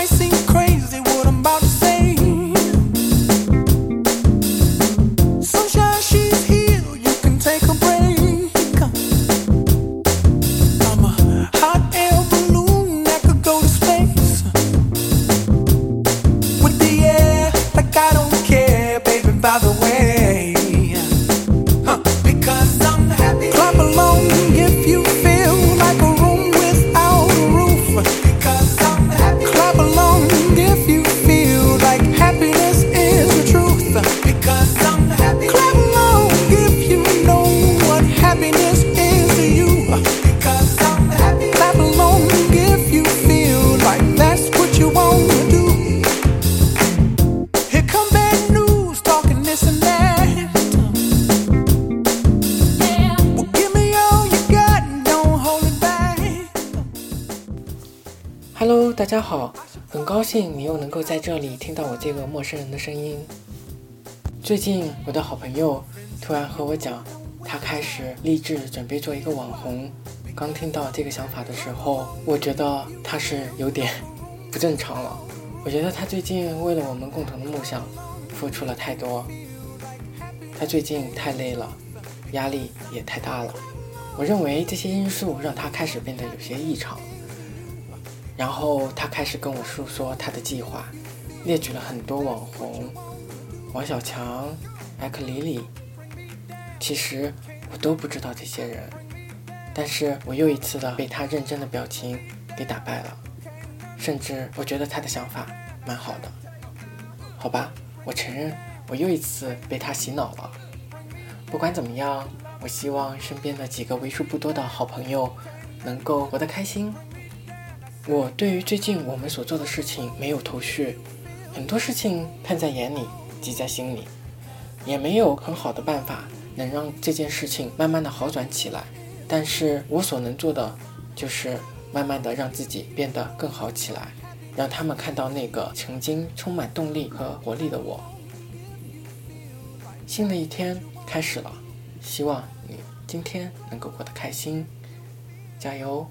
I sing 大家好，很高兴你又能够在这里听到我这个陌生人的声音。最近我的好朋友突然和我讲，他开始立志准备做一个网红。刚听到这个想法的时候，我觉得他是有点不正常了。我觉得他最近为了我们共同的梦想付出了太多，他最近太累了，压力也太大了。我认为这些因素让他开始变得有些异常。然后他开始跟我诉说他的计划，列举了很多网红，王小强、艾克里里。其实我都不知道这些人，但是我又一次的被他认真的表情给打败了，甚至我觉得他的想法蛮好的。好吧，我承认我又一次被他洗脑了。不管怎么样，我希望身边的几个为数不多的好朋友能够活得开心。我对于最近我们所做的事情没有头绪，很多事情看在眼里，记在心里，也没有很好的办法能让这件事情慢慢的好转起来。但是我所能做的，就是慢慢的让自己变得更好起来，让他们看到那个曾经充满动力和活力的我。新的一天开始了，希望你今天能够过得开心，加油！